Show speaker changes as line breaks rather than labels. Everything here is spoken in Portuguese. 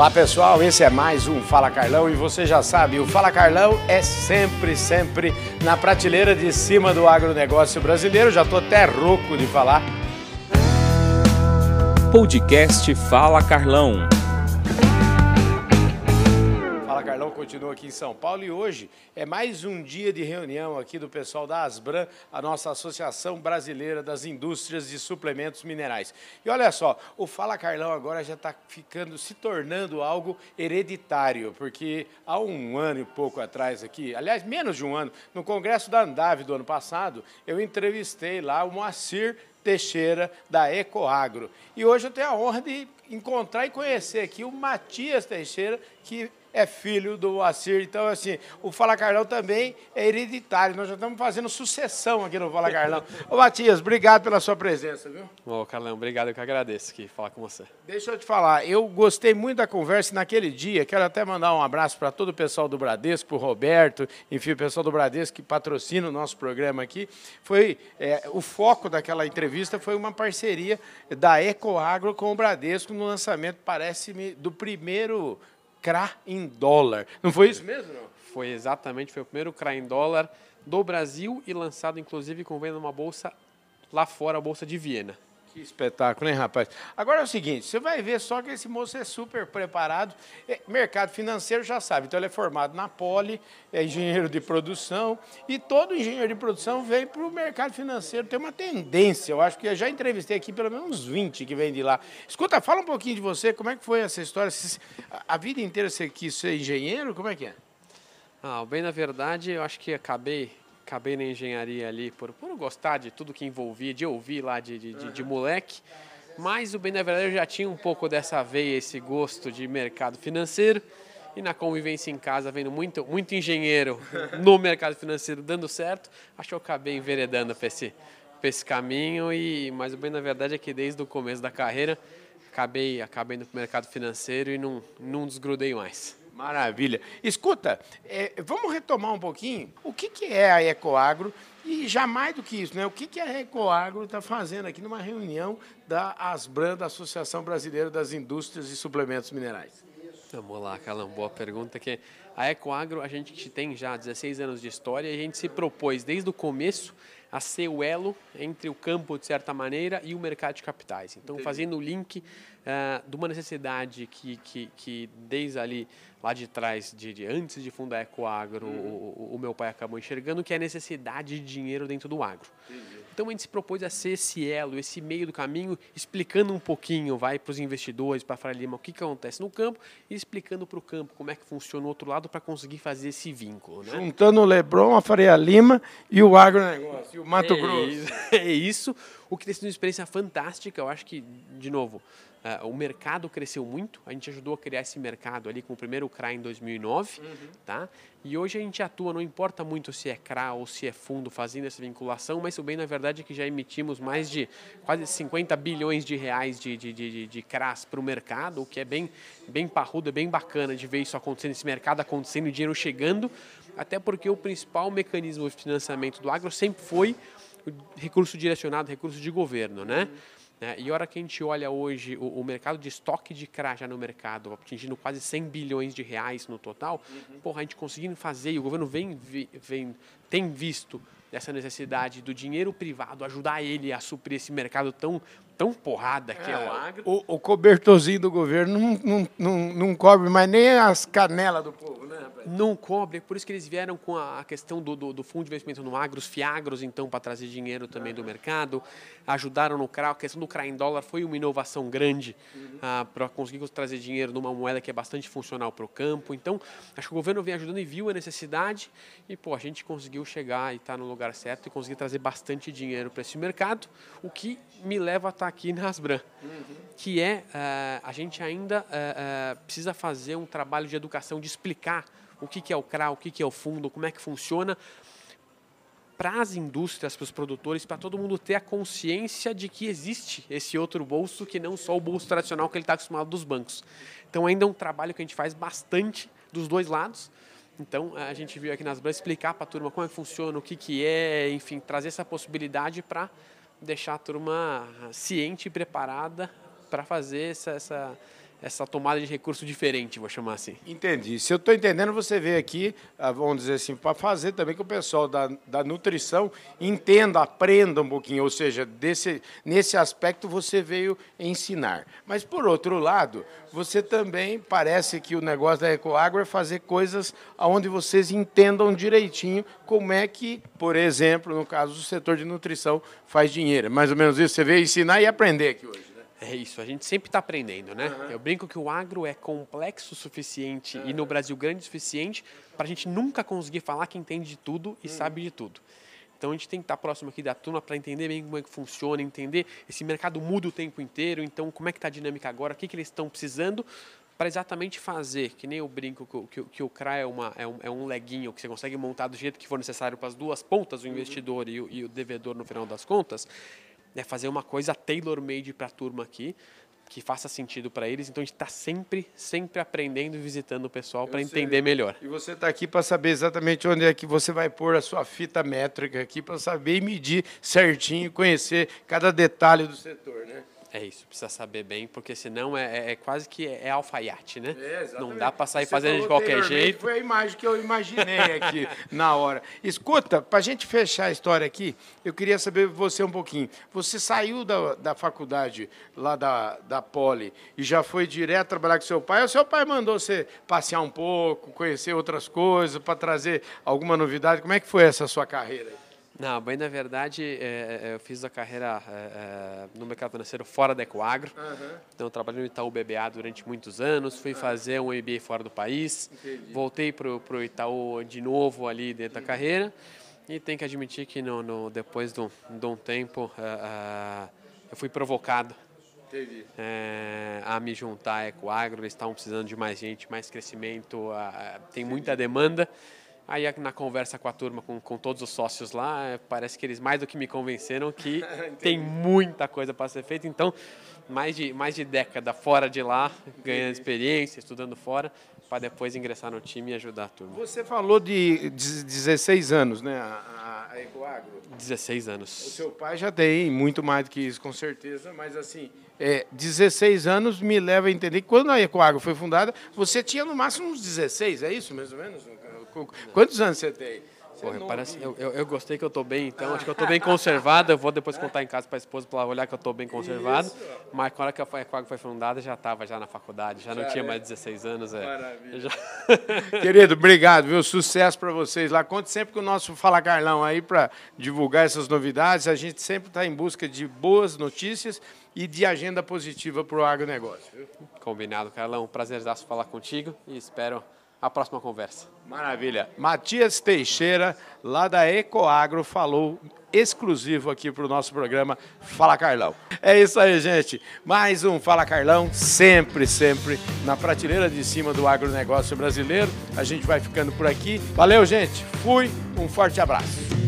Olá pessoal, esse é mais um Fala Carlão e você já sabe, o Fala Carlão é sempre, sempre na prateleira de cima do agronegócio brasileiro. Já tô até rouco de falar.
Podcast Fala Carlão.
Carlão continua aqui em São Paulo e hoje é mais um dia de reunião aqui do pessoal da Asbran, a nossa Associação Brasileira das Indústrias de Suplementos Minerais. E olha só, o Fala Carlão agora já está ficando, se tornando algo hereditário, porque há um ano e pouco atrás aqui, aliás, menos de um ano, no Congresso da Andave do ano passado, eu entrevistei lá o Moacir Teixeira, da Ecoagro. E hoje eu tenho a honra de encontrar e conhecer aqui o Matias Teixeira, que é filho do Moacir. Então, assim, o Fala Carlão também é hereditário. Nós já estamos fazendo sucessão aqui no Fala Carlão. Ô, Matias, obrigado pela sua presença, viu?
Ô, Carlão, obrigado, eu que agradeço aqui falar com você.
Deixa eu te falar, eu gostei muito da conversa naquele dia. Quero até mandar um abraço para todo o pessoal do Bradesco, para o Roberto, enfim, o pessoal do Bradesco que patrocina o nosso programa aqui. Foi é, o foco daquela entrevista foi uma parceria da Ecoagro com o Bradesco no lançamento, parece-me, do primeiro CRA em dólar. Não foi isso mesmo? Não?
Foi exatamente, foi o primeiro CRA em dólar do Brasil e lançado inclusive com venda numa bolsa lá fora, a bolsa de Viena.
Que espetáculo, hein, rapaz? Agora é o seguinte, você vai ver só que esse moço é super preparado. É, mercado financeiro já sabe, então ele é formado na Poli, é engenheiro de produção, e todo engenheiro de produção vem para o mercado financeiro. Tem uma tendência, eu acho que eu já entrevistei aqui pelo menos uns 20 que vêm de lá. Escuta, fala um pouquinho de você, como é que foi essa história? A vida inteira você quis ser engenheiro? Como é que é?
Ah, bem, na verdade, eu acho que acabei acabei na engenharia ali por, por gostar de tudo que envolvia, de ouvir lá de, de, de, de moleque. Mas o bem na verdade eu já tinha um pouco dessa veia, esse gosto de mercado financeiro. E na convivência em casa, vendo muito, muito engenheiro no mercado financeiro dando certo, acho que eu acabei enveredando para esse, esse caminho. E, mas o bem na verdade é que desde o começo da carreira acabei, acabei no mercado financeiro e não, não desgrudei mais.
Maravilha. Escuta, é, vamos retomar um pouquinho o que, que é a Ecoagro e jamais do que isso, né? O que, que a Ecoagro está fazendo aqui numa reunião da ASBRAN, da Associação Brasileira das Indústrias e Suplementos Minerais?
Vamos lá, Calão, boa pergunta. Que a Ecoagro, a gente tem já 16 anos de história e a gente se propôs desde o começo a ser o elo entre o campo, de certa maneira, e o mercado de capitais. Então, Entendi. fazendo o link uh, de uma necessidade que, que, que desde ali lá de trás, de, de antes de fundar a Ecoagro, uhum. o, o, meu pai acabou enxergando que é a necessidade de dinheiro dentro do agro. Entendi. Então a gente se propôs a ser esse elo, esse meio do caminho, explicando um pouquinho, vai para os investidores, para a Faria Lima, o que, que acontece no campo e explicando para o campo como é que funciona o outro lado para conseguir fazer esse vínculo. Né?
Juntando o Lebron, a Faria Lima e o agronegócio, e o Mato
é
Grosso.
Isso, é isso, o que tem sido uma experiência fantástica, eu acho que, de novo, Uh, o mercado cresceu muito, a gente ajudou a criar esse mercado ali com o primeiro CRA em 2009, uhum. tá? E hoje a gente atua, não importa muito se é CRA ou se é fundo fazendo essa vinculação, mas o bem na verdade é que já emitimos mais de quase 50 bilhões de reais de, de, de, de CRAs para o mercado, o que é bem, bem parrudo, é bem bacana de ver isso acontecendo, esse mercado acontecendo e dinheiro chegando, até porque o principal mecanismo de financiamento do agro sempre foi o recurso direcionado, recurso de governo, né? Uhum. Né? E a hora que a gente olha hoje o, o mercado de estoque de CRA já no mercado, atingindo quase 100 bilhões de reais no total, uhum. porra, a gente conseguindo fazer, e o governo vem, vem, tem visto essa necessidade do dinheiro privado ajudar ele a suprir esse mercado tão tão porrada que é, é o agro.
O, o, cobertorzinho do governo não, não, não, não, cobre mais nem as canelas do povo,
Não cobre, por isso que eles vieram com a questão do, do, do fundo de investimento no agro, os fiagros, então, para trazer dinheiro também do mercado. Ajudaram no CRA, a questão do CRA em dólar foi uma inovação grande uhum. ah, para conseguir trazer dinheiro numa moeda que é bastante funcional para o campo. Então, acho que o governo vem ajudando e viu a necessidade e, pô, a gente conseguiu chegar e estar tá no lugar certo e conseguir trazer bastante dinheiro para esse mercado, o que me leva a estar tá aqui na Asbran, uhum. que é uh, a gente ainda uh, uh, precisa fazer um trabalho de educação, de explicar o que, é o CRA, o que, que é o fundo, como é que funciona, para as indústrias, para os produtores, para todo mundo ter a consciência de que existe esse outro bolso que não só o bolso tradicional que ele está acostumado dos bancos. Então ainda é um trabalho que a gente faz bastante dos dois lados. Então a gente veio aqui nas Bras explicar para a turma como é que funciona, o que, que é, enfim, trazer essa possibilidade para deixar a turma ciente e preparada para fazer essa, essa, essa tomada de recurso diferente, vou chamar assim.
Entendi. Se eu estou entendendo, você veio aqui, ah, vamos dizer assim, para fazer também que o pessoal da, da nutrição entenda, aprenda um pouquinho. Ou seja, desse, nesse aspecto você veio ensinar. Mas, por outro lado, você também parece que o negócio da Ecoagro é fazer coisas onde vocês entendam direitinho como é que, por exemplo, no caso do setor de nutrição, faz dinheiro. É mais ou menos isso. Você veio ensinar e aprender aqui hoje.
É isso, a gente sempre está aprendendo, né? Eu brinco que o agro é complexo o suficiente e no Brasil grande o suficiente para a gente nunca conseguir falar que entende de tudo e sabe de tudo. Então a gente tem que estar próximo aqui da turma para entender bem como é que funciona, entender esse mercado muda o tempo inteiro, então como é que está a dinâmica agora, o que, que eles estão precisando para exatamente fazer, que nem eu brinco que, o- que, que o CRA é, uma, é, um, é um leguinho que você consegue montar do jeito que for necessário para as duas pontas, o investidor e, o, e o devedor no final das contas, é fazer uma coisa tailor-made para a turma aqui, que faça sentido para eles. Então a gente está sempre, sempre aprendendo e visitando o pessoal para entender melhor.
E você está aqui para saber exatamente onde é que você vai pôr a sua fita métrica aqui, para saber e medir certinho, conhecer cada detalhe do setor, né?
É isso, precisa saber bem, porque senão é, é- é quase que é, é alfaiate, né?
É, exatamente.
Não dá para sair
Você
fazendo de qualquer jeito.
Foi a imagem que eu imaginei aqui na hora. Escuta, para a gente fechar a história aqui, eu queria saber você um pouquinho. Você saiu da, da faculdade lá da, da Poli e já foi direto trabalhar com seu pai? Ou seu pai mandou você passear um pouco, conhecer outras coisas, para trazer alguma novidade? Como é que foi essa sua carreira? aí?
Não, bem na verdade, é, é, eu fiz a carreira é, é, no mercado financeiro fora da Ecoagro. Então, eu trabalhei no Itaú BBA durante muitos anos, fui fazer um MBA fora do país, voltei para o Itaú de novo ali dentro da carreira. E tenho que admitir que no, no- depois de um, de um tempo, é, é, eu fui provocado é, a me juntar à Ecoagro. Eles estavam precisando de mais gente, mais crescimento, tem muita demanda. Aí na conversa com a turma, com, com todos os sócios lá, parece que eles mais do que me convenceram que tem muita coisa para ser feita. Então, mais de, mais de década fora de lá, ganhando experiência, estudando fora, para depois ingressar no time e ajudar a turma.
Você falou de 16 anos, né? A, a Ecoagro.
16
O
anos.
seu pai já tem muito mais do que isso, com certeza, mas assim, é, 16 anos me leva a entender que quando a Ecoagro foi fundada, você tinha no máximo uns 16, é isso mais ou menos? Quantos anos você tem? É
Porra,
novo,
parece, eu, eu, eu gostei que eu tô bem, então acho que eu tô bem conservado. Eu vou depois contar em casa para a esposa para ela olhar que eu tô bem conservado. Mas na hora que a Equag foi fundada, já estava já na faculdade, já não
Já
tinha
é.
mais 16 anos. É.
Maravilha.
Já-
Querido, obrigado, viu? Sucesso para vocês lá. Conte sempre com o nosso Fala Carlão aí para divulgar essas novidades. A gente sempre está em busca de boas notícias e de agenda positiva para o agronegócio. Viu?
Combinado, Carlão. Prazerzaço falar contigo e espero a próxima conversa.
Maravilha. Matias Teixeira, lá da Ecoagro, falou exclusivo aqui para o nosso programa Fala Carlão. É isso aí, gente. Mais um Fala Carlão, sempre, sempre na prateleira de cima do agronegócio brasileiro. A gente vai ficando por aqui. Valeu, gente. Fui. Um forte abraço.